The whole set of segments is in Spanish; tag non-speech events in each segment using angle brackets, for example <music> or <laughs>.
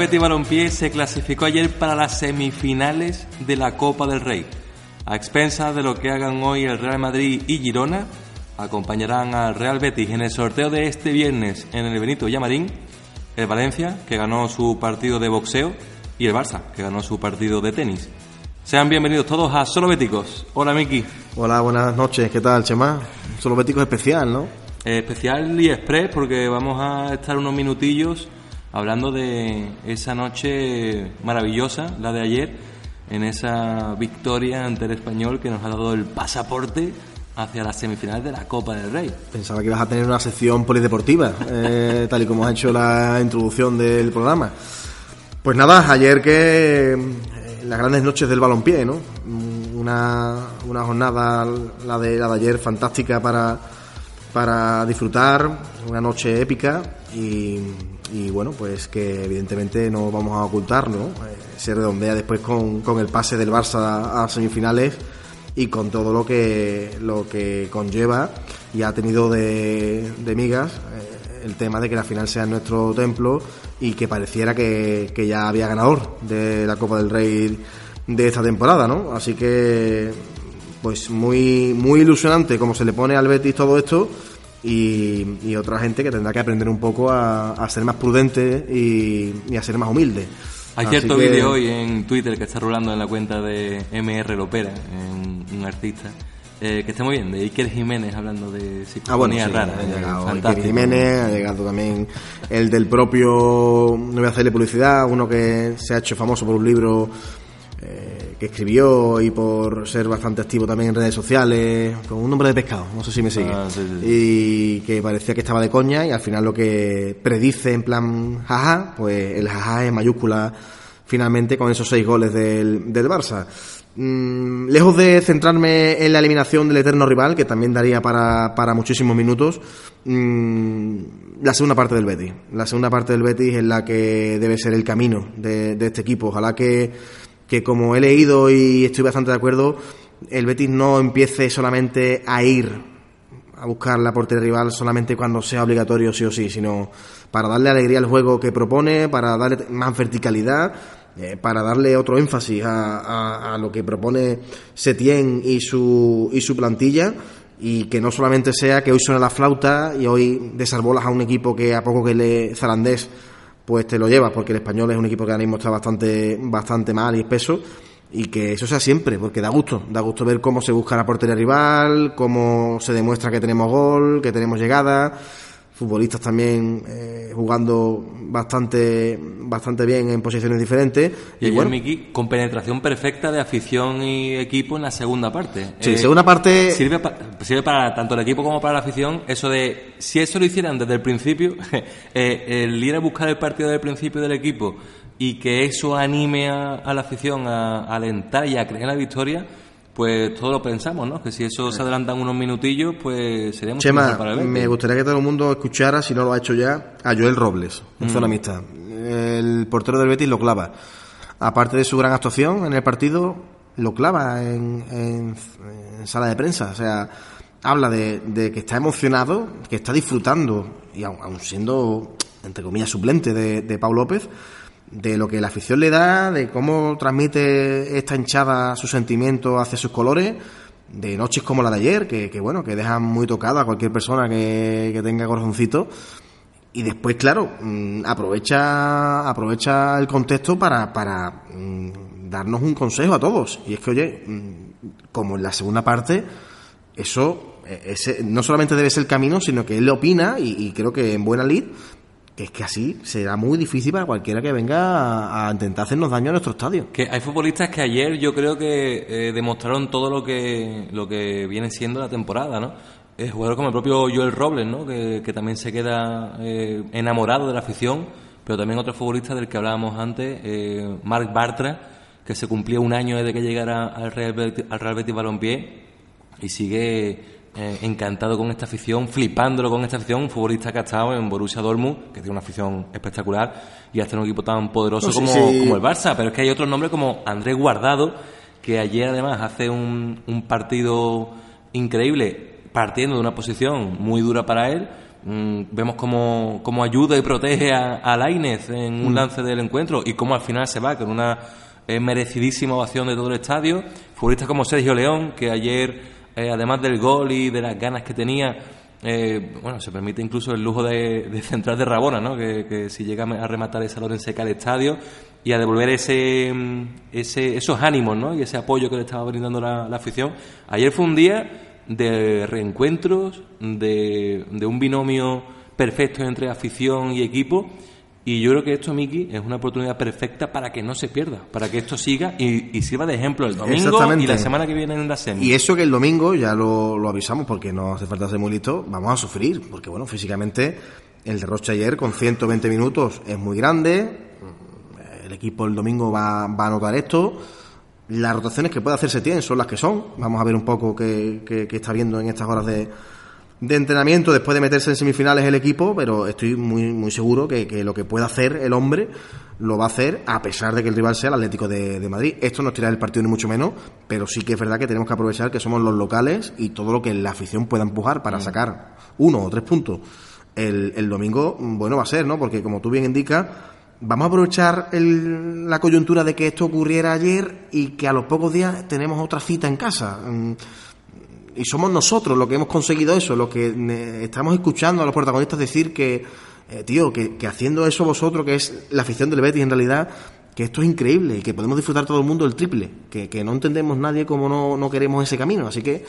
Betis Balompié se clasificó ayer para las semifinales de la Copa del Rey. A expensas de lo que hagan hoy el Real Madrid y Girona, acompañarán al Real Betis en el sorteo de este viernes en el Benito Llamarín, el Valencia, que ganó su partido de boxeo, y el Barça, que ganó su partido de tenis. Sean bienvenidos todos a Solo Béticos. Hola Miki. Hola, buenas noches. ¿Qué tal, Chema? Solo Béticos especial, ¿no? Especial y express porque vamos a estar unos minutillos hablando de esa noche maravillosa, la de ayer, en esa victoria ante el español que nos ha dado el pasaporte hacia las semifinales de la Copa del Rey. Pensaba que ibas a tener una sección polideportiva, eh, tal y como has hecho la introducción del programa. Pues nada, ayer que eh, las grandes noches del balompié, ¿no? Una, una jornada, la de, la de ayer, fantástica para, para disfrutar, una noche épica y, y bueno, pues que evidentemente no vamos a ocultar, ¿no? Eh, se redondea después con, con el pase del Barça a, semifinales y con todo lo que lo que conlleva y ha tenido de, de migas eh, el tema de que la final sea en nuestro templo y que pareciera que, que ya había ganador de la Copa del Rey de esta temporada, ¿no? Así que pues muy muy ilusionante como se le pone al Betis todo esto y, y otra gente que tendrá que aprender un poco a, a ser más prudente y, y a ser más humilde. Hay Así cierto que- vídeo hoy en Twitter que está rulando en la cuenta de MR Lopera, un, un artista, eh, que está muy bien, de Iker Jiménez hablando de Ah, bueno, sí, rara. ha llegado Iker. Jiménez, ha llegado también el del propio, no voy a hacerle publicidad, uno que se ha hecho famoso por un libro eh, que escribió y por ser bastante activo también en redes sociales, con un nombre de pescado, no sé si me sigue, Ah, sí, sí, y que parecía que estaba de coña y al final lo que predice en plan jaja, pues el jaja es mayúscula finalmente con esos seis goles del, del Barça. Mm, lejos de centrarme en la eliminación del eterno rival, que también daría para, para muchísimos minutos, mm, la segunda parte del Betis. La segunda parte del Betis es la que debe ser el camino de, de este equipo. Ojalá que, que, como he leído y estoy bastante de acuerdo, el Betis no empiece solamente a ir a buscar la portería rival solamente cuando sea obligatorio sí o sí, sino para darle alegría al juego que propone, para darle más verticalidad, eh, para darle otro énfasis a, lo que propone Setién y su, y su plantilla. Y que no solamente sea que hoy suena la flauta y hoy desarbolas a un equipo que a poco que le zarandés pues te lo llevas porque el español es un equipo que ahora mismo está bastante bastante mal y espeso y que eso sea siempre, porque da gusto, da gusto ver cómo se busca la portería rival, cómo se demuestra que tenemos gol, que tenemos llegada, futbolistas también eh, jugando bastante bastante bien en posiciones diferentes Y bueno, Miki, con penetración perfecta de afición y equipo en la segunda parte. sí, Eh, segunda parte Sirve, pa- sirve para tanto el equipo como para la afición eso de, si eso lo hicieran desde el principio, <laughs> eh, el ir a buscar el partido del principio del equipo y que eso anime a, a la afición a, a alentar y a creer en la victoria, pues todo lo pensamos, ¿no? Que si eso se adelantan unos minutillos, pues sería mucho Chema, mejor para el Betis. me gustaría que todo el mundo escuchara, si no lo ha hecho ya, a Joel Robles, en Mm. zona mixta. El portero del Betis lo clava. Aparte de su gran actuación en el partido, lo clava en, en- en sala de prensa. O sea, habla de, de que está emocionado, que está disfrutando, y aun, aun siendo, entre comillas, suplente de, de Pau López, de lo que la afición le da, de cómo transmite esta hinchada sus sentimientos hacia sus colores, de noches como la de ayer, que, que bueno, que dejan muy tocada a cualquier persona que, que tenga corazoncito. Y después, claro, mm, aprovecha, aprovecha el contexto para, para mm, darnos un consejo a todos. Y es que, oye, mm, como en la segunda parte, eso eh, ese, no solamente debe ser el camino, sino que él opina, y, y creo que en buena lid, que es que así será muy difícil para cualquiera que venga a, intentar hacernos daño a nuestro estadio. Que hay futbolistas que ayer yo creo que eh, demostraron todo lo que lo que viene siendo la temporada, ¿no? Eh, jugadores como el propio Joel Robles, ¿no? Que, que también se queda eh, enamorado de la afición pero también otro futbolista del que hablábamos antes, eh, Marc Bartra, que se cumplía un año desde que llegara al Real Betis, al Real Betis Balompié y sigue eh, encantado con esta afición, flipándolo con esta afición, un futbolista que ha estado en Borussia Dortmund, que tiene una afición espectacular, y hace un equipo tan poderoso como, como, el Barça. Pero es que hay otros nombres como Andrés Guardado, que ayer además hace un, un partido increíble, partiendo de una posición muy dura para él. Mm, vemos cómo, cómo, ayuda y protege a, a Lainez en un mm. lance del encuentro y cómo al final se va con una eh, merecidísima ovación de todo el estadio. Futbolistas como Sergio León, que ayer eh, además del gol y de las ganas que tenía, eh, bueno, se permite incluso el lujo de, central de Rabona, ¿no? Que, si llega a rematar esa en seca al estadio y a devolver ese, ese, esos ánimos, ¿no? Y ese apoyo que le estaba brindando la, afición. Ayer fue un día de reencuentros, de, de un binomio perfecto entre afición y equipo y yo creo que esto, Miki, es una oportunidad perfecta para que no se pierda, para que esto siga y, sirva de ejemplo el domingo y la semana que viene en la semana. Y eso que el domingo, ya lo, avisamos porque no hace falta ser muy listo, vamos a sufrir, porque bueno, físicamente el derroche ayer con 120 minutos es muy grande, el equipo el domingo va, va a notar esto, las rotaciones que puede hacerse tienen son las que son, vamos a ver un poco qué, qué está viendo en estas horas de de entrenamiento después de meterse en semifinales el equipo, pero estoy muy, muy seguro que, lo que pueda hacer el hombre lo va a hacer a pesar de que el rival sea el Atlético de, Madrid. Esto no es tirar el partido ni mucho menos, pero sí que es verdad que tenemos que aprovechar que somos los locales y todo lo que la afición pueda empujar para mm. sacar uno o tres puntos. El, el domingo, bueno, va a ser, ¿no? Porque como tú bien indicas, vamos a aprovechar la coyuntura de que esto ocurriera ayer y que a los pocos días tenemos otra cita en casa. Mm, y somos nosotros los que hemos conseguido eso, los que estamos escuchando a los protagonistas decir que, eh, tío, que, haciendo eso vosotros, que es la afición del Betis en realidad, que esto es increíble y que podemos disfrutar todo el mundo el triple, que, que no entendemos nadie como no, no queremos ese camino. Así que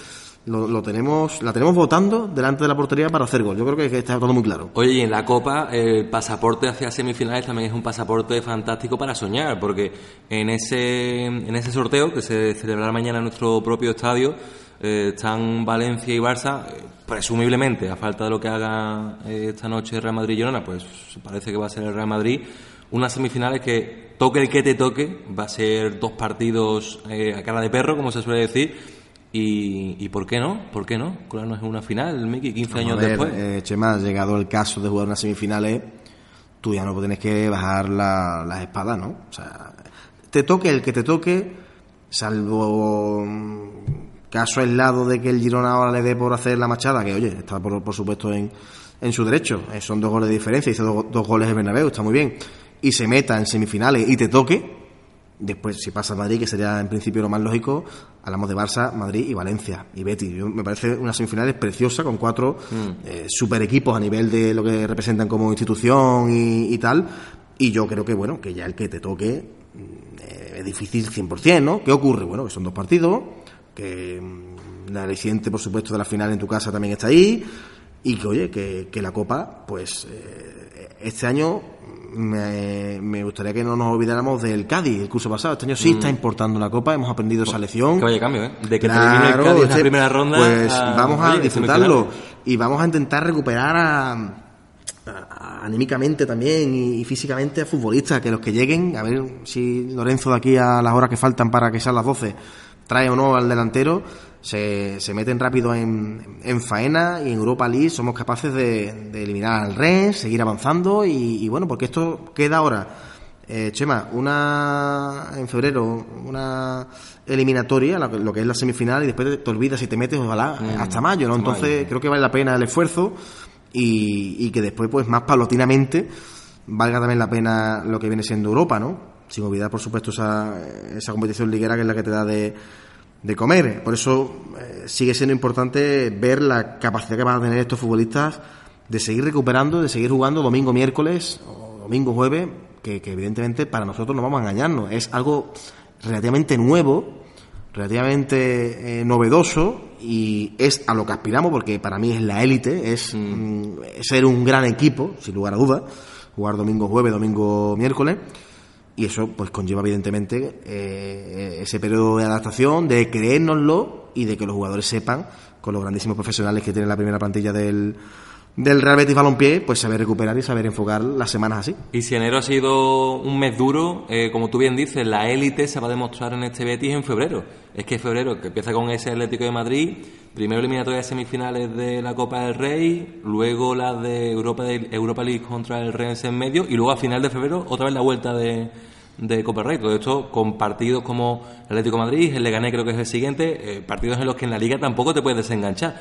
lo, tenemos, la tenemos votando delante de la portería para hacer gol. Yo creo que, está todo muy claro. Oye, y en la Copa, el pasaporte hacia semifinales también es un pasaporte fantástico para soñar, porque en ese, en ese sorteo que se celebrará mañana en nuestro propio estadio, eh, están Valencia y Barça, eh, presumiblemente, a falta de lo que haga eh, esta noche Real Madrid y Girona, pues parece que va a ser el Real Madrid. Unas semifinales que toque el que te toque, va a ser dos partidos a cara de perro, como se suele decir. Y, por qué no? ¿Por qué no? no es una final, Miki, 15 años después. Chema, ha llegado el caso de jugar unas semifinales, tú ya no tienes que bajar las espadas, ¿no? O sea, te toque el que te toque, salvo Caso aislado de que el Girona ahora le dé por hacer la machada, que oye, está por, por supuesto en, en su derecho. Eh, son dos goles de diferencia, hizo dos, goles en Bernabéu, está muy bien. Y se meta en semifinales y te toque, después si pasa a Madrid, que sería en principio lo más lógico, hablamos de Barça, Madrid y Valencia y Betis. me parece una semifinales preciosa con cuatro mm. eh, super equipos a nivel de lo que representan como institución y, tal. Y yo creo que, bueno, que ya el que te toque mm, eh, es difícil 100%, ¿no? ¿Qué ocurre? Bueno, que son dos partidos que mm, la reciente, por supuesto, de la final en tu casa también está ahí, y que, oye, que, que la Copa, pues eh, este año me, me, gustaría que no nos olvidáramos del Cádiz, el curso pasado. Este año sí está mm. importando la Copa, hemos aprendido esa lección. Que vaya cambio, ¿eh? De que termine el Cádiz en la primera ronda. Pues vamos a disfrutarlo y vamos a intentar recuperar a, anímicamente también y, físicamente a futbolistas, que los que lleguen, a ver si Lorenzo de aquí a las horas que faltan para que sean las 12 trae o no al delantero, se, se meten rápido en, en, faena y en Europa League somos capaces de, de eliminar al Rennes, seguir avanzando y, bueno, porque esto queda ahora. Eh, Chema, una en febrero, una eliminatoria, lo que es la semifinal, y después te, olvidas y te metes, ojalá, mm, hasta mayo, ¿no? Entonces creo que vale la pena el esfuerzo y, y que después, pues más paulatinamente, valga también la pena lo que viene siendo Europa, ¿no? Sin olvidar, por supuesto, esa, esa competición liguera que es la que te da de, de comer. Por eso eh, sigue siendo importante ver la capacidad que van a tener estos futbolistas de seguir recuperando, de seguir jugando domingo, miércoles o domingo, jueves, que, evidentemente para nosotros no vamos a engañarnos. Es algo relativamente nuevo, relativamente eh, novedoso y es a lo que aspiramos porque para mí es la élite, es mm. Mm, ser un gran equipo, sin lugar a dudas, jugar domingo, jueves, domingo, miércoles y eso pues conlleva evidentemente eh, ese periodo de adaptación, de creérnoslo y de que los jugadores sepan, con los grandísimos profesionales que tiene la primera plantilla del, del Real Betis Balompié, pues saber recuperar y saber enfocar las semanas así. Y si enero ha sido un mes duro, eh, como tú bien dices, la élite se va a demostrar en este Betis en febrero. Es que febrero, que empieza con ese Atlético de Madrid, primero eliminatoria de semifinales de la Copa del Rey, luego la de Europa, de Europa League contra el Rennes en medio, y luego a final de febrero otra vez la vuelta de, de Copa Rey. Todo esto con partidos como Atlético Madrid, el Leganés creo que es el siguiente, eh, partidos en los que en la Liga tampoco te puedes desenganchar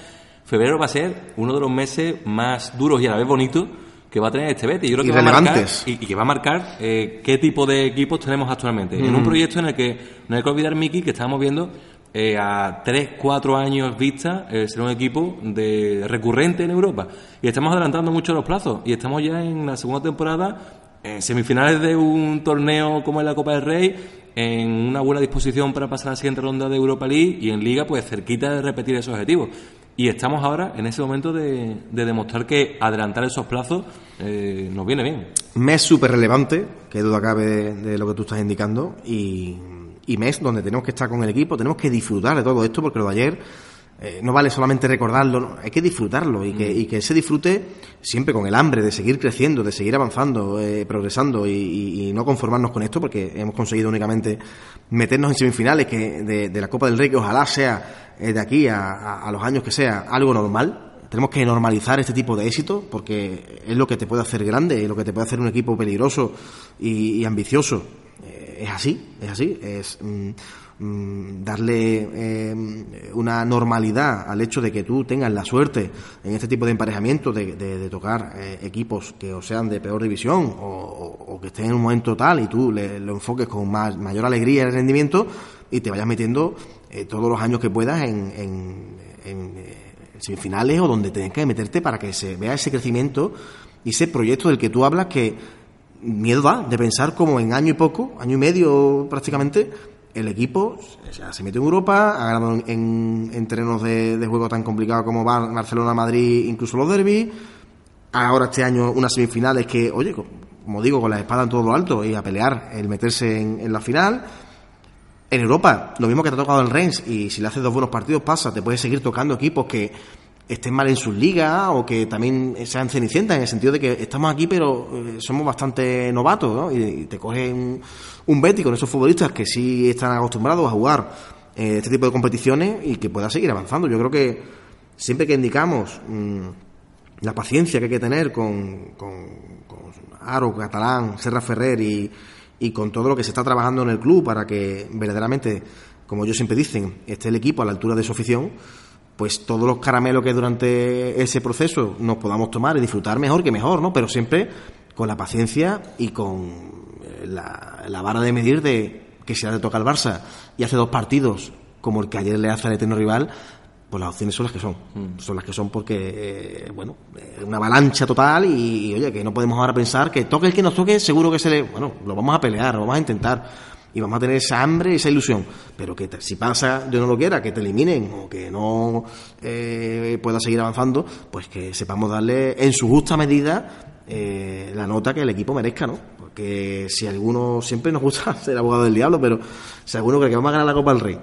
febrero va a ser uno de los meses más duros y a la vez bonitos que va a tener este Betis. Yo creo que va a marcar, y, que va a marcar eh, qué tipo de equipos tenemos actualmente. En un proyecto en el que no hay que olvidar, Miki, que estamos viendo eh, a 3, 4 años vista eh, ser un equipo de recurrente en Europa. Y estamos adelantando mucho los plazos. Y estamos ya en la segunda temporada, en semifinales de un torneo como es la Copa del Rey, en una buena disposición para pasar a la siguiente ronda de Europa League y en Liga, pues cerquita de repetir esos objetivos. Y estamos ahora en ese momento de, demostrar que adelantar esos plazos eh, nos viene bien. Mes súper relevante, que duda cabe de, lo que tú estás indicando, y, mes donde tenemos que estar con el equipo, tenemos que disfrutar de todo esto, porque lo de ayer eh, no vale solamente recordarlo, hay que disfrutarlo y que, y que se disfrute siempre con el hambre de seguir creciendo, de seguir avanzando, eh, progresando y, no conformarnos con esto, porque hemos conseguido únicamente meternos en semifinales que de, la Copa del Rey, que ojalá sea de aquí a, los años que sea algo normal. Tenemos que normalizar este tipo de éxito porque es lo que te puede hacer grande, es lo que te puede hacer un equipo peligroso y, ambicioso. Eh, es así, es así. Es mm, mm, darle eh, una normalidad al hecho de que tú tengas la suerte en este tipo de emparejamiento de, tocar eh, equipos que o sean de peor división o, que estén en un momento tal y tú le, lo enfoques con mayor alegría y rendimiento y te vayas metiendo eh, todos los años que puedas en, en, eh, semifinales o donde tengas que meterte para que se vea ese crecimiento y ese proyecto del que tú hablas que miedo da de pensar como en año y poco, año y medio prácticamente, el equipo se mete en Europa, ha ganado en, en terrenos de, juego tan complicados como Barcelona, Madrid, incluso los derbis. Ahora este año unas semifinales que, oye, como digo, con la espada en todo lo alto y a pelear el meterse en, en la final en Europa, lo mismo que te ha tocado el Rennes, y si le haces dos buenos partidos pasa, te puedes seguir tocando equipos que estén mal en sus ligas o que también sean cenicientas, en el sentido de que estamos aquí pero eh, somos bastante novatos, ¿no? Y, te cogen un Betty con esos futbolistas que sí están acostumbrados a jugar eh, este tipo de competiciones y que pueda seguir avanzando. Yo creo que siempre que indicamos mm, la paciencia que hay que tener con, con, con Aro, Catalán, Serra Ferrer y con todo lo que se está trabajando en el club para que verdaderamente, como ellos siempre dicen, esté el equipo a la altura de su afición, pues todos los caramelos que durante ese proceso nos podamos tomar y disfrutar mejor que mejor, ¿no? Pero siempre con la paciencia y con eh, la, vara de medir de que si ha de tocar al Barça y hace dos partidos como el que ayer le hace al eterno rival, pues las opciones son las que son. Mm. Son las que son porque, eh, bueno, una avalancha total y, oye, que no podemos ahora pensar que toque el que nos toque, seguro que se le. Bueno, lo vamos a pelear, lo vamos a intentar. Y vamos a tener esa hambre, esa ilusión. Pero que si pasa, yo no lo quiera, que te eliminen o que no eh, pueda seguir avanzando, pues que sepamos darle en su justa medida eh, la nota que el equipo merezca, ¿no? Porque si alguno, siempre nos gusta <laughs> ser abogado del diablo, pero si alguno cree que vamos a ganar la Copa del Rey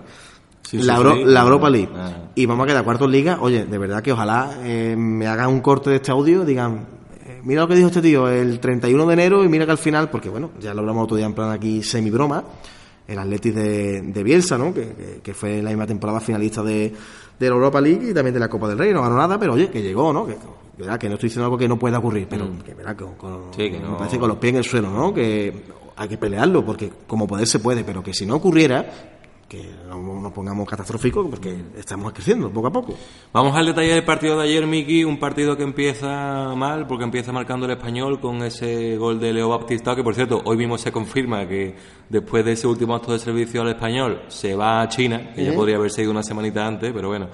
la, Europa League. Ah. Y vamos a quedar cuartos liga. Oye, de verdad que ojalá eh, me hagan un corte de este audio, digan, mira lo que dijo este tío el 31 de enero y mira que al final, porque bueno, ya lo hablamos otro día en plan aquí semi broma, el Atletis de, de Bielsa, ¿no? Que, que, fue la misma temporada finalista de, de la Europa League y también de la Copa del Rey. No ganó nada, pero oye, que llegó, ¿no? Que, ¿verdad? que no estoy diciendo algo que no pueda ocurrir, pero mm. que, ¿verdad? Que, me parece con los pies en el suelo, ¿no? Que hay que pelearlo, porque como poder se puede, pero que si no ocurriera, que no nos pongamos catastróficos porque estamos creciendo poco a poco. Vamos al detalle del partido de ayer, Miki, un partido que empieza mal porque empieza marcando el español con ese gol de Leo Baptista, que por cierto, hoy mismo se confirma que después de ese último acto de servicio al español se va a China, que ya podría haber sido una semanita antes, pero bueno.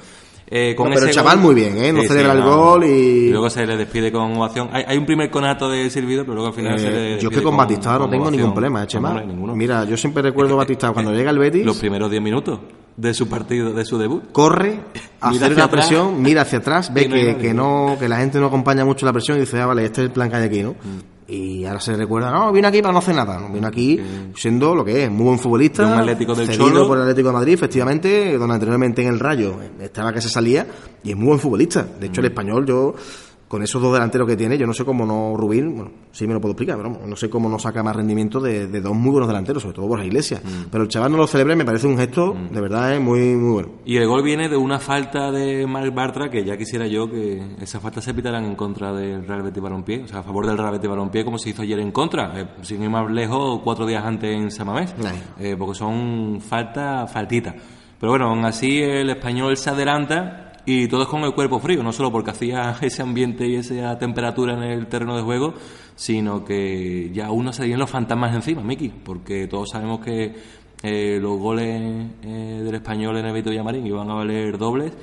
Eh, con pero el chaval muy bien, ¿eh? No celebra el gol y... Luego se le despide con ovación. Hay, hay un primer conato de servido, pero luego al final se le eh, Yo es que con, Batista no tengo ningún problema, ¿eh, Chema? Mira, yo siempre recuerdo a Batista cuando llega el Betis... Los primeros 10 minutos de su partido, de su debut. Corre, <laughs> hace una presión, mira hacia <laughs> atrás, ve que, que, no, que la gente no acompaña mucho la presión y dice, ah, vale, este es el plan que hay aquí, ¿no? Mm. Y ahora se recuerda, no, viene aquí para no hacer nada. Viene aquí siendo lo que es, muy buen futbolista. un Atlético del Cholo. por el Atlético de Madrid, efectivamente, donde anteriormente en el Rayo estaba que se salía, y es muy buen futbolista. De hecho, el español, yo con esos dos delanteros que tiene, yo no sé cómo no Rubín, bueno, sí me lo puedo explicar, pero no sé cómo no saca más rendimiento de, dos muy buenos delanteros, sobre todo Borja Iglesias. Mm. Pero el chaval no lo celebra y me parece un gesto, mm. de verdad, es muy, muy bueno. Y el gol viene de una falta de Marc Bartra, que ya quisiera yo que esas faltas se pitaran en contra del Real Betis Balompié, o sea, a favor del Real Betis Balompié, como se hizo ayer en contra, eh, sin ir más lejos, cuatro días antes en Samamés, eh, porque son faltas, faltitas. Pero bueno, aún así el español se adelanta y todo es con el cuerpo frío, no solo porque hacía <laughs> ese ambiente y esa temperatura en el terreno de juego, sino que ya uno se vienen los fantasmas encima, Miki, porque todos sabemos que eh, los goles eh, del español en el Beto Villamarín iban a valer dobles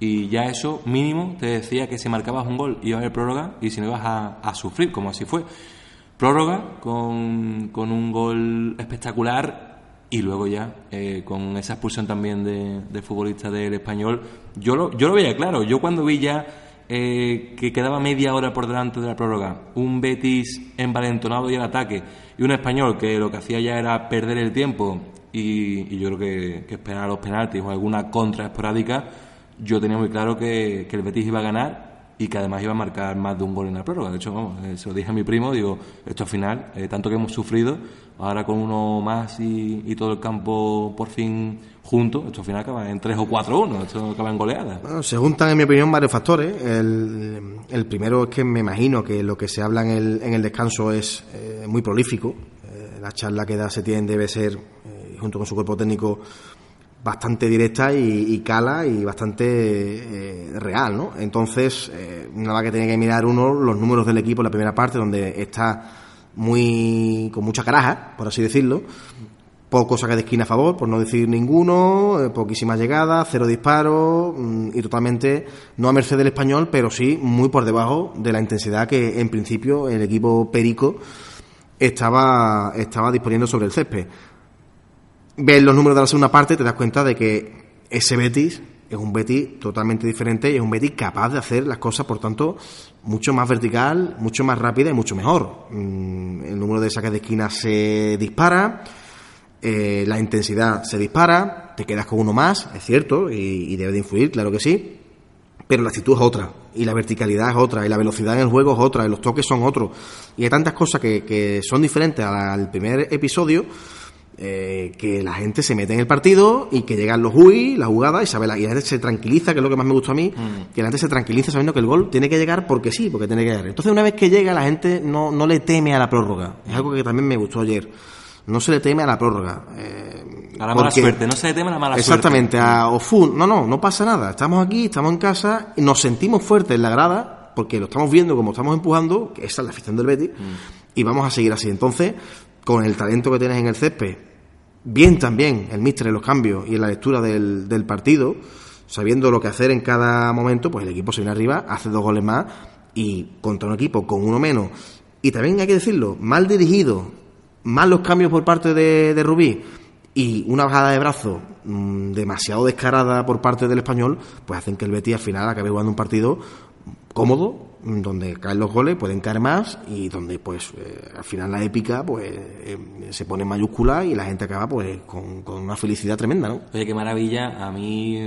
y ya eso mínimo te decía que si marcabas un gol iba a haber prórroga y si no ibas a, a sufrir, como así fue. Prórroga con, con un gol espectacular y luego ya eh, con esa expulsión también de, de, futbolista del español yo lo, yo lo veía claro. Yo cuando vi ya eh, que quedaba media hora por delante de la prórroga un Betis envalentonado y al ataque y un español que lo que hacía ya era perder el tiempo y, yo creo que, que, esperar a los penaltis o alguna contra esporádica yo tenía muy claro que, que el Betis iba a ganar y que además iba a marcar más de un gol en la prórroga. De hecho, eh, se lo dije a mi primo, digo, esto al final, eh, tanto que hemos sufrido, ahora con uno más y, todo el campo por fin junto, esto al final acaba en 3 o 4-1, esto acaba en goleada. Bueno, se juntan, en mi opinión, varios factores. El, el, primero es que me imagino que lo que se habla en el, en el descanso es eh, muy prolífico. la charla que da Setién debe ser, junto con su cuerpo técnico, bastante directa y, cala y bastante eh, real, ¿no? Entonces, eh, nada que tiene que mirar uno los números del equipo en la primera parte, donde está muy con mucha caraja, por así decirlo. Poco saca de esquina a favor, por no decir ninguno, eh, poquísimas llegadas, cero disparos mm, y totalmente no a merced del español, pero sí muy por debajo de la intensidad que en principio el equipo perico estaba, estaba disponiendo sobre el césped ves los números de la segunda parte, te das cuenta de que ese Betis es un Betis totalmente diferente y es un Betis capaz de hacer las cosas, por tanto, mucho más vertical, mucho más rápida y mucho mejor. Mm, el número de saques de esquina se dispara, eh, la intensidad se dispara, te quedas con uno más, es cierto, y, debe de influir, claro que sí, pero la actitud es otra, y la verticalidad es otra, y la velocidad en el juego es otra, y los toques son otros, y hay tantas cosas que, que son diferentes al primer episodio eh, que la gente se mete en el partido y que llegan los UI, la jugada, y, sabe la, y la gente se tranquiliza, que es lo que más me gustó a mí, mm. que la gente se tranquiliza sabiendo que el gol tiene que llegar porque sí, porque tiene que llegar. Entonces, una vez que llega, la gente no, no le teme a la prórroga. Es algo que también me gustó ayer. No se le teme a la prórroga. Eh, a la mala suerte, no se le teme a la mala suerte. Exactamente, a Ofun. No, no, no pasa nada. Estamos aquí, estamos en casa, y nos sentimos fuertes en la grada, porque lo estamos viendo como estamos empujando, que esa es la afición del Betis, mm. y vamos a seguir así. Entonces, con el talento que tienes en el césped, bien también el míster en los cambios y en la lectura del, partido, sabiendo lo que hacer en cada momento, pues el equipo se viene arriba, hace dos goles más y contra un equipo con uno menos. Y también hay que decirlo, mal dirigido, mal los cambios por parte de, de Rubí y una bajada de brazo mm, demasiado descarada por parte del español, pues hacen que el Betis al final acabe jugando un partido cómodo, donde caen los goles, pueden caer más y donde pues eh, al final la épica pues eh, se pone en mayúscula y la gente acaba pues con, una felicidad tremenda, ¿no? Oye, qué maravilla, a mí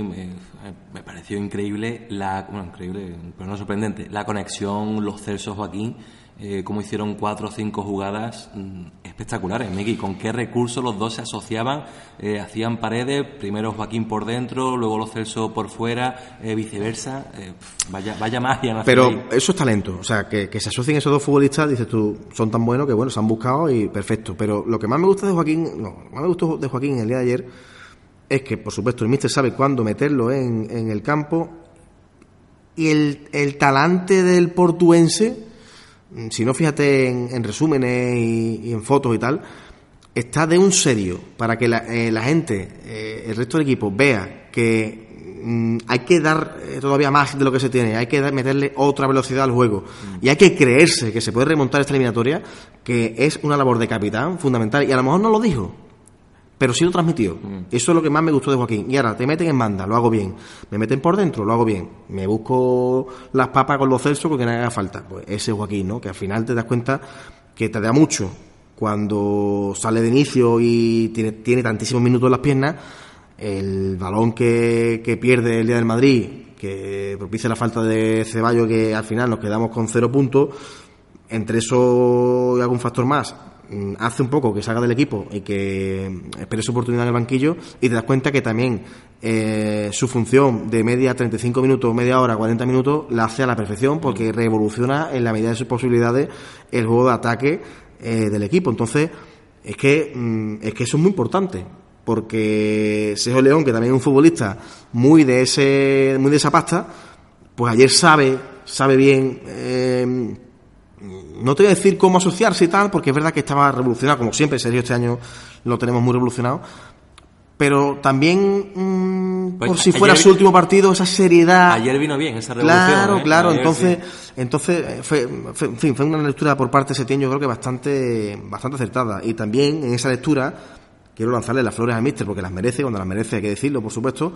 me, pareció increíble la, bueno, increíble, pero no sorprendente, la conexión, los Celsos Joaquín eh, cómo hicieron cuatro o cinco jugadas mm, espectaculares, Miki, con qué recursos los dos se asociaban, eh, hacían paredes, primero Joaquín por dentro, luego los Celso por fuera, eh, viceversa, vaya, vaya magia. Pero eso es talento, o sea, que, se asocien esos dos futbolistas, dices tú, son tan buenos que bueno, se han buscado y perfecto, pero lo que más me gusta de Joaquín, no, lo que más me gustó de Joaquín el día de ayer es que, por supuesto, el míster sabe cuándo meterlo en, en el campo y el, el talante del portuense si no fíjate en, resúmenes y, en fotos y tal, está de un serio para que la, eh, gente, eh, el resto del equipo, vea que mm, hay que dar eh, todavía más de lo que se tiene, hay que meterle otra velocidad al juego. Y hay que creerse que se puede remontar esta eliminatoria, que es una labor de capitán fundamental y a lo mejor no lo dijo, pero sí lo transmitió. Mm. Eso es lo que más me gustó de Joaquín. Y ahora, te meten en banda, lo hago bien. Me meten por dentro, lo hago bien. Me busco las papas con los celsos porque no haga falta. Pues ese Joaquín, ¿no? Que al final te das cuenta que te da mucho cuando sale de inicio y tiene, tiene tantísimos minutos en las piernas. El balón que, que pierde el día del Madrid, que propicia la falta de Ceballos que al final nos quedamos con cero puntos, entre eso y algún factor más, hace un poco que salga del equipo y que espere su oportunidad en el banquillo y te das cuenta que también eh, su función de media 35 minutos, media hora, 40 minutos la hace a la perfección porque revoluciona en la medida de sus posibilidades el juego de ataque eh, del equipo. Entonces, es que, mm, es que eso es muy importante porque Sergio León, que también es un futbolista muy de ese, muy de esa pasta, pues ayer sabe, sabe bien eh, no te voy a decir cómo asociarse y tal, porque es verdad que estaba revolucionado, como siempre, Sergio este año lo tenemos muy revolucionado, pero también mm, Pues por si fuera su último partido, esa seriedad. Ayer vino bien esa revolución. Claro, ¿eh? claro, Ayer entonces, sí. entonces eh, fue, fue- en fin, fue una lectura por parte de Setién, yo creo que bastante, bastante acertada. Y también en esa lectura quiero lanzarle las flores a Mister, porque las merece, cuando las merece hay que decirlo, por supuesto.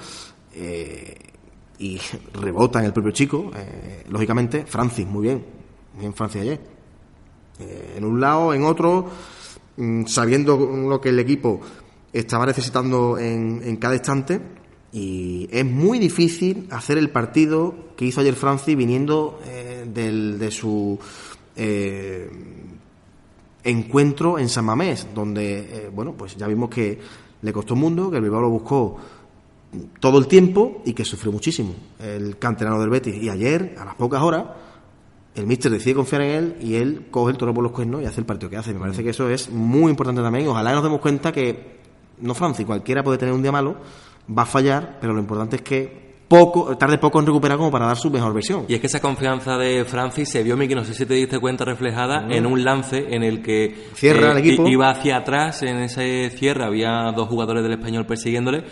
eh, y <laughs> rebota en el propio chico, eh, lógicamente, Francis, muy bien, muy bien Francis ayer. Eh, en un lado, en otro, mm, sabiendo lo que el equipo estaba necesitando en, en cada instante. Y es muy difícil hacer el partido que hizo ayer Francis viniendo eh, del- de su eh, encuentro en San Mamés, donde, eh, bueno, pues ya vimos que le costó un mundo, que el Bilbao lo buscó todo el tiempo y que sufrió muchísimo el canterano del Betis. Y ayer, a las pocas horas, el míster decide confiar en él y él coge el toro por los cuernos y hace el partido que hace. Me parece que eso es muy importante también. Ojalá nos demos cuenta que, no Francis, cualquiera puede tener un día malo, va a fallar, pero lo importante es que poco, tarde poco en recuperar como para dar su mejor versión. Y es que esa confianza de Francis se vio, Miki, no sé si te diste cuenta, reflejada en un lance en el que eh, Cierra el equipo. iba hacia atrás, en ese cierre había dos jugadores del español persiguiéndole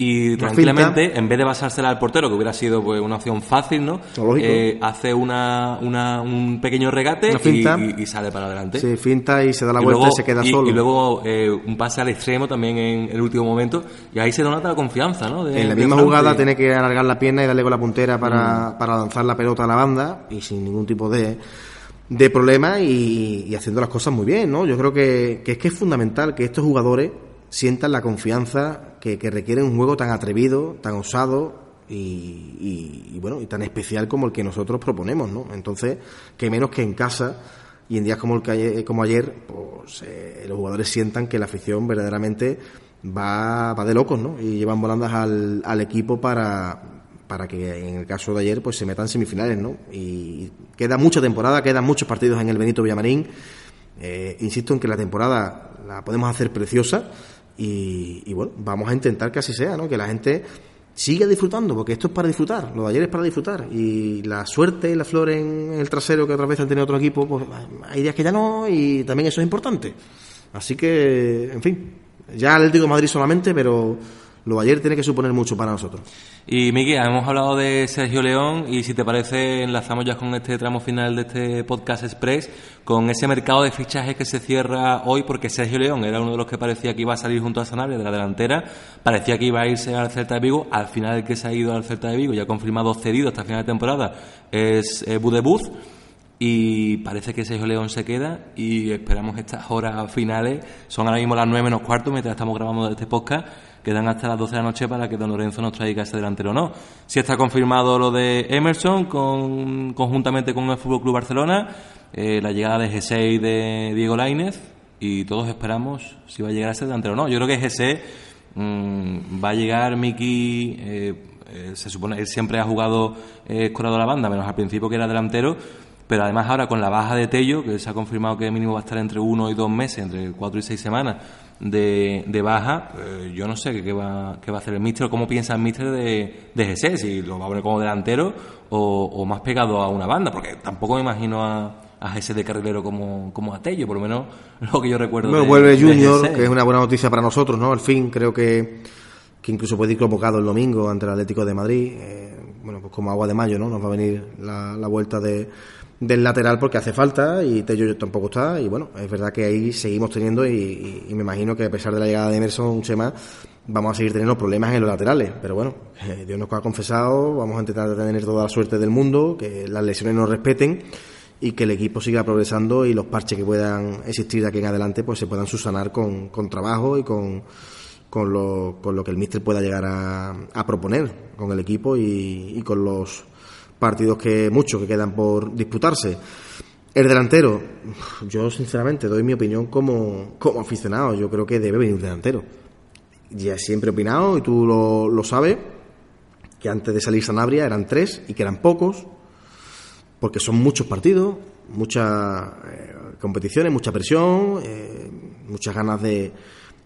y Una tranquilamente, en vez de basársela al portero, que hubiera sido pues una opción fácil, ¿no? Eh, hace una, una- un pequeño regate y, finta. y- y sale para adelante. Se finta y se da la Y vuelta luego- y se queda solo. y luego eh, un pase al extremo también en el último momento y ahí se nota la confianza, ¿no? De- En la misma jugada tiene que alargar la pierna y darle con la puntera para, Mm. para lanzar la pelota a la banda y sin ningún tipo de, de problema y, y haciendo las cosas muy bien, ¿no? Yo creo que, que es que es fundamental que estos jugadores sientan la confianza que, que requiere un juego tan atrevido, tan osado y, y- bueno y tan especial como el que nosotros proponemos, ¿no? Entonces, que menos que en casa y en días como el que ayer, como ayer, pues eh, los jugadores sientan que la afición verdaderamente va, va de locos, ¿no? Y llevan volandas al, al equipo para, para que en el caso de ayer pues se metan semifinales, ¿no? Y queda mucha temporada, quedan muchos partidos en el Benito Villamarín. Eh, insisto en que la temporada la podemos hacer preciosa y, y, bueno, vamos a intentar que así sea, ¿no? Que la gente siga disfrutando, porque esto es para disfrutar, lo de ayer es para disfrutar y la suerte y la flor en el trasero que otras veces han tenido otro equipo, pues hay días que ya no y también eso es importante. Así que, en fin, ya Atlético de Madrid solamente, pero lo ayer tiene que suponer mucho para nosotros. Y Miki, hemos hablado de Sergio León y si te parece enlazamos ya con este tramo final de este podcast express con ese mercado de fichajes que se cierra hoy porque Sergio León era uno de los que parecía que iba a salir junto a Sanabria de la delantera, parecía que iba a irse al Celta de Vigo, al final el que se ha ido al Celta de Vigo ya confirmado cedido hasta final de temporada es eh, Budebuz y parece que Sergio León se queda y esperamos estas horas finales. Son ahora mismo las 9 menos cuarto mientras estamos grabando este podcast. Quedan hasta las 12 de la noche para que Don Lorenzo nos traiga ese delantero o no. Si está confirmado lo de Emerson con, conjuntamente con el Fútbol Club Barcelona, eh, la llegada de G6 de Diego Lainez y todos esperamos si va a llegar ese delantero o no. Yo creo que G6 mm, va a llegar Miki. eh, eh, se supone él siempre ha jugado eh, a la banda, menos al principio que era delantero pero además ahora con la baja de Tello, que se ha confirmado que mínimo va a estar entre uno y dos meses, entre cuatro y seis semanas de, de baja, eh, yo no sé qué, va, qué va a hacer el míster o cómo piensa el míster de, de Gessé, si lo va a poner como delantero o, o más pegado a una banda, porque tampoco me imagino a, a de carrilero como, como a Tello, por lo menos <laughs> lo que yo recuerdo. Bueno, de- vuelve Junior, que es una buena noticia para nosotros, ¿no? Al fin, creo que, que incluso puede ir convocado el domingo ante el Atlético de Madrid. Eh, bueno, pues como agua de mayo, ¿no? Nos va a venir la, la vuelta de, del lateral porque hace falta y Tello tampoco está. Y bueno, es verdad que ahí seguimos teniendo y, me imagino que a pesar de la llegada de Emerson, Chema, vamos a seguir teniendo problemas en los laterales. Pero bueno, eh, Dios nos ha confesado, vamos a intentar tener toda la suerte del mundo, que las lesiones nos respeten y que el equipo siga progresando y los parches que puedan existir de aquí en adelante pues se puedan subsanar con, con trabajo y con con lo, con lo que el míster pueda llegar a, a proponer con el equipo y con los partidos que muchos que quedan por disputarse. El delantero, yo sinceramente doy mi opinión como, como aficionado, yo creo que debe venir delantero. Ya siempre he opinado, y tú lo, lo sabes, que antes de salir Sanabria eran tres y que eran pocos, porque son muchos partidos, muchas eh, competiciones, mucha presión, eh, muchas ganas de,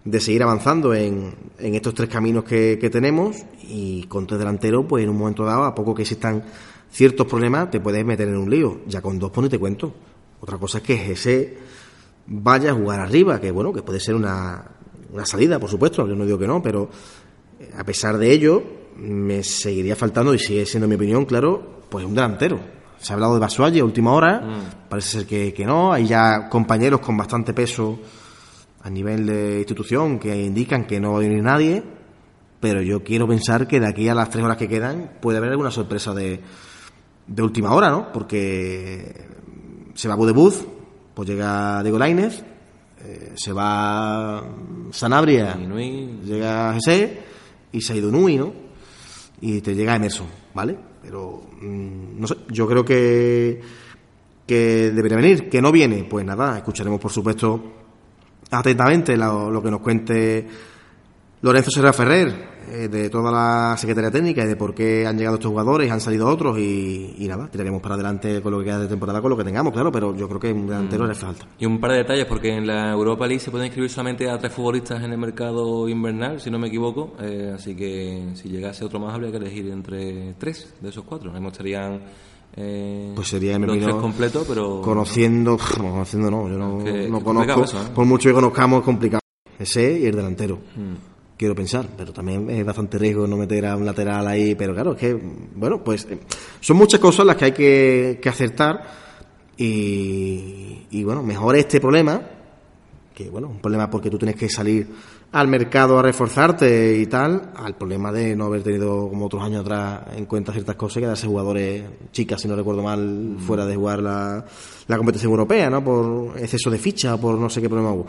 de seguir avanzando en, en estos tres caminos que, que tenemos y con tres delanteros, pues en un momento dado, a poco que existan ciertos problemas, te puedes meter en un lío. Ya con dos, pues te cuento. Otra cosa es que ese vaya a jugar arriba, que bueno, que puede ser una, una salida, por supuesto, yo no digo que no, pero eh, a pesar de ello, me seguiría faltando, y sigue siendo mi opinión, claro, pues un delantero. Se ha hablado de Basualle a última hora, Mm. parece ser que, que no, hay ya compañeros con bastante peso a nivel de institución que indican que no va a venir nadie, pero yo quiero pensar que de aquí a las tres horas que quedan puede haber alguna sorpresa de, de última hora, ¿no? Porque se va Budebuz, pues llega Diego Lainez, eh, se va Sanabria, Inui. llega José y se ha ido Nui, ¿no? Y te llega Emerson, ¿vale? Pero, mm, no sé, yo creo que, que debería venir. Que no viene, pues nada, escucharemos por supuesto atentamente lo, lo que nos cuente Lorenzo Serra Ferrer eh, de toda la Secretaría Técnica y de por qué han llegado estos jugadores, han salido otros y, y nada, tiraremos para adelante con lo que queda de temporada, con lo que tengamos, claro, pero yo creo que un delantero le falta. Y un par de detalles, porque en la Europa League se pueden inscribir solamente a tres futbolistas en el mercado invernal, si no me equivoco. eh, así que si llegase otro más, habría que elegir entre tres de esos cuatro. Ahí estarían eh, Pues sería, me tres completos, pero. Conociendo, <laughs> pff, conociendo no, yo no, Que- no que conozco, eso, ¿eh? por mucho que conozcamos es complicado. Ese y el delantero. Mm. Quiero pensar, pero también es bastante riesgo no meter a un lateral ahí, pero claro, es que, bueno, pues eh, son muchas cosas las que hay que, que acertar y, y, bueno, mejor este problema, que bueno, un problema porque tú tienes que salir al mercado a reforzarte y tal, al problema de no haber tenido como otros años atrás en cuenta ciertas cosas y quedarse jugadores chicas, si no recuerdo mal, fuera de jugar la, la competición europea, ¿no? Por exceso de ficha, por no sé qué problema hubo.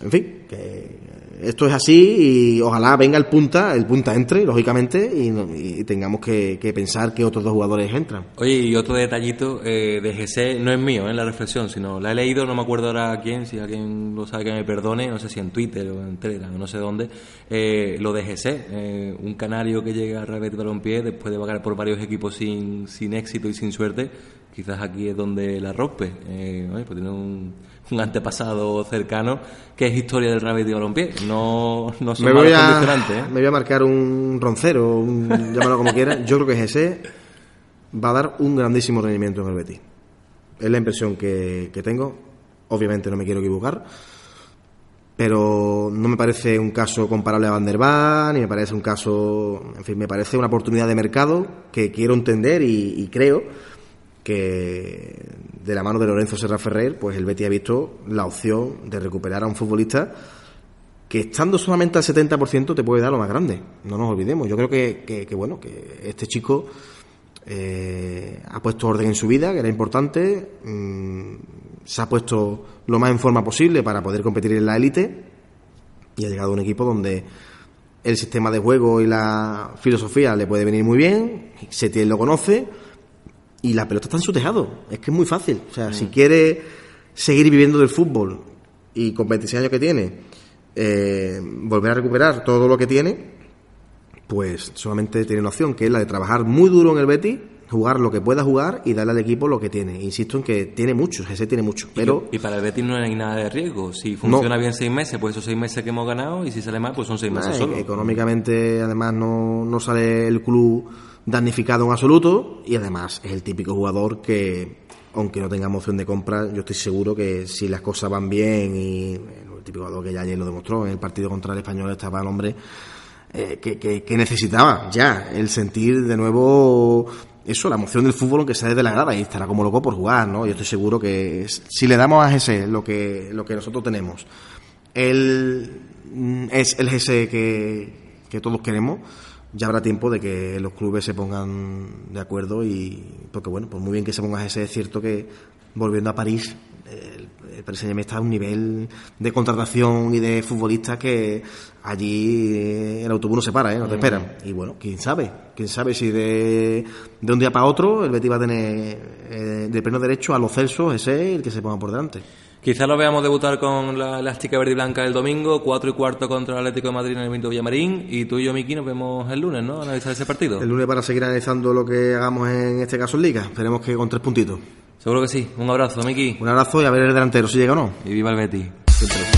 En fin, que esto es así y ojalá venga el punta, el punta entre, lógicamente, y, y tengamos que, que pensar que otros dos jugadores entran. Oye, y otro detallito eh, de GC, no es mío en la reflexión, sino la he leído, no me acuerdo ahora a quién, si alguien lo sabe que me perdone, no sé si en Twitter o en Telegram, no sé dónde, eh, lo de GC, eh, un canario que llega a Betis Balompié después de vagar por varios equipos sin, sin éxito y sin suerte, quizás aquí es donde la rompe. Eh, pues tiene un, <laughs> un antepasado cercano que es historia del Real Betis Balompié, no, no son Me voy, a, ¿eh? me voy a marcar un roncero, un, llámalo como quiera. Yo creo que ese va a dar un grandísimo rendimiento en el Betis. Es la impresión que, que tengo. Obviamente no me quiero equivocar. Pero no me parece un caso comparable a Van der Vaart, ni me parece un caso. En fin, me parece una oportunidad de mercado que quiero entender y, y creo que de la mano de Lorenzo Serra Ferrer, pues el Betis ha visto la opción de recuperar a un futbolista que estando solamente al 70% te puede dar lo más grande. No nos olvidemos. Yo creo que, que- que, bueno, que este chico eh, ha puesto orden en su vida, que era importante, mm, se ha puesto lo más en forma posible para poder competir en la élite y ha llegado a un equipo donde el sistema de juego y la filosofía le puede venir muy bien, Setién lo conoce y la pelota está en su tejado. Es que es muy fácil. O sea, si quiere seguir viviendo del fútbol y con 26 años que tiene, eh, volver a recuperar todo lo que tiene, pues solamente tiene una opción, que es la de trabajar muy duro en el Betis, jugar lo que pueda jugar y darle al equipo lo que tiene. Insisto en que tiene mucho, ese tiene mucho, pero Y para el Betis no hay nada de riesgo. Si funciona bien seis meses, pues esos seis meses que hemos ganado, y si sale mal, pues son seis meses Nah, solo. económicamente además no, no sale el club damnificado en absoluto y además es el típico jugador que aunque no tenga opción de compra yo estoy seguro que si las cosas van bien y el típico jugador que ya ayer lo demostró en el partido contra el español estaba el hombre eh, que, que- que necesitaba ya el sentir de nuevo eso, la emoción del fútbol aunque sea desde la grada y estará como loco por jugar, ¿no? Yo estoy seguro que si le damos a ese lo que, lo que nosotros tenemos, él mm, es el GC que, que todos queremos, ya habrá tiempo de que los clubes se pongan de acuerdo y porque bueno, pues muy bien que se ponga GC, es cierto que volviendo a París el, el Paris Saint-Germain está a un nivel de contratación y de futbolistas que allí el autobús no se para, ¿eh? no te esperan. Y bueno, quién sabe, quién sabe si de, de un día para otro el Betis va a tener eh, de pleno derecho a los Celsos, ese el que se ponga por delante. Quizás lo veamos debutar con la elástica verde y blanca el domingo, 4 y cuarto contra el Atlético de Madrid en el Benito Villamarín. Y tú y yo, Miki, nos vemos el lunes, ¿no? Analizar ese partido. El lunes para seguir analizando lo que hagamos en este caso en Liga. Esperemos que con tres puntitos. Seguro que sí. Un abrazo, Miki. Un abrazo y a ver el delantero si llega o no. Y viva el. Siempre.